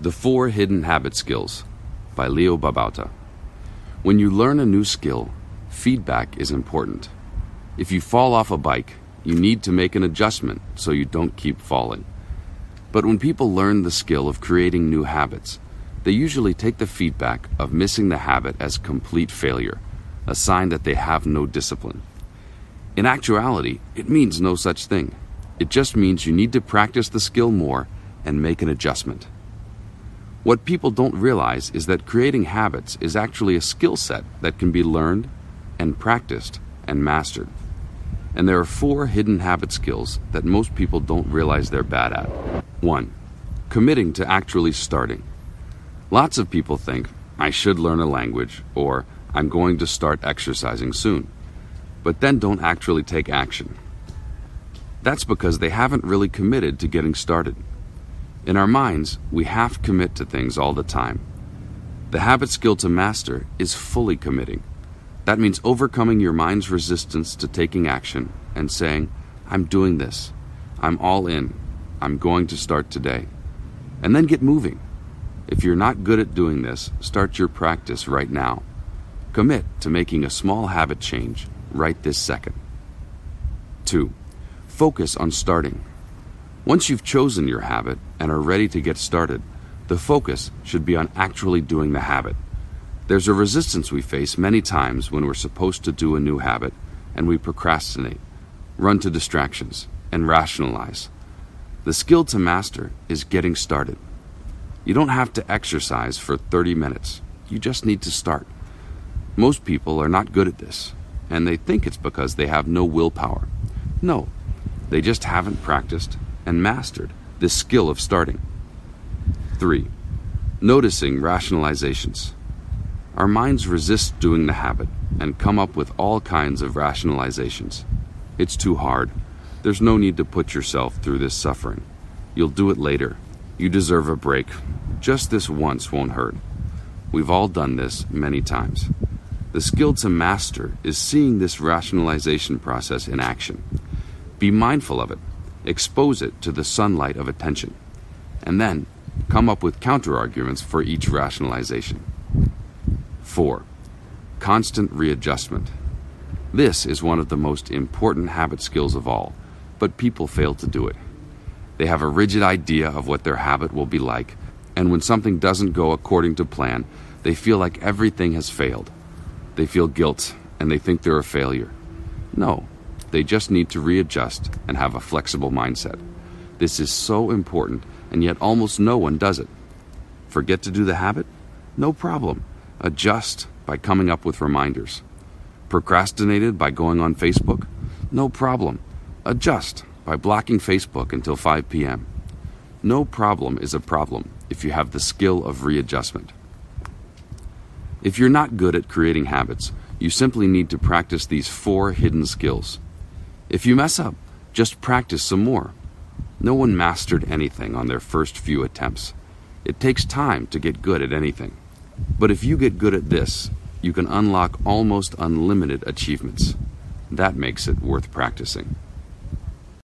The Four Hidden Habit Skills by Leo Babauta. When you learn a new skill, feedback is important. If you fall off a bike, you need to make an adjustment so you don't keep falling. But when people learn the skill of creating new habits, they usually take the feedback of missing the habit as complete failure, a sign that they have no discipline. In actuality, it means no such thing. It just means you need to practice the skill more and make an adjustment. What people don't realize is that creating habits is actually a skill set that can be learned and practiced and mastered. And there are four hidden habit skills that most people don't realize they're bad at. 1. Committing to actually starting. Lots of people think, I should learn a language, or I'm going to start exercising soon, but then don't actually take action. That's because they haven't really committed to getting started. In our minds, we half commit to things all the time. The habit skill to master is fully committing. That means overcoming your mind's resistance to taking action and saying, I'm doing this. I'm all in. I'm going to start today. And then get moving. If you're not good at doing this, start your practice right now. Commit to making a small habit change right this second. 2. Focus on starting. Once you've chosen your habit and are ready to get started, the focus should be on actually doing the habit. There's a resistance we face many times when we're supposed to do a new habit and we procrastinate, run to distractions, and rationalize. The skill to master is getting started. You don't have to exercise for 30 minutes, you just need to start. Most people are not good at this, and they think it's because they have no willpower. No, they just haven't practiced and mastered this skill of starting. 3. Noticing rationalizations. Our minds resist doing the habit and come up with all kinds of rationalizations. It's too hard. There's no need to put yourself through this suffering. You'll do it later. You deserve a break. Just this once won't hurt. We've all done this many times. The skill to master is seeing this rationalization process in action. Be mindful of it expose it to the sunlight of attention, and then come up with counterarguments for each rationalization. 4. Constant readjustment. This is one of the most important habit skills of all, but people fail to do it. They have a rigid idea of what their habit will be like, and when something doesn't go according to plan, they feel like everything has failed. They feel guilt and they think they're a failure. No, they just need to readjust and have a flexible mindset. This is so important, and yet almost no one does it. Forget to do the habit? No problem. Adjust by coming up with reminders. Procrastinated by going on Facebook? No problem. Adjust by blocking Facebook until 5 p.m. No problem is a problem if you have the skill of readjustment. If you're not good at creating habits, you simply need to practice these four hidden skills. If you mess up, just practice some more. No one mastered anything on their first few attempts. It takes time to get good at anything. But if you get good at this, you can unlock almost unlimited achievements. That makes it worth practicing.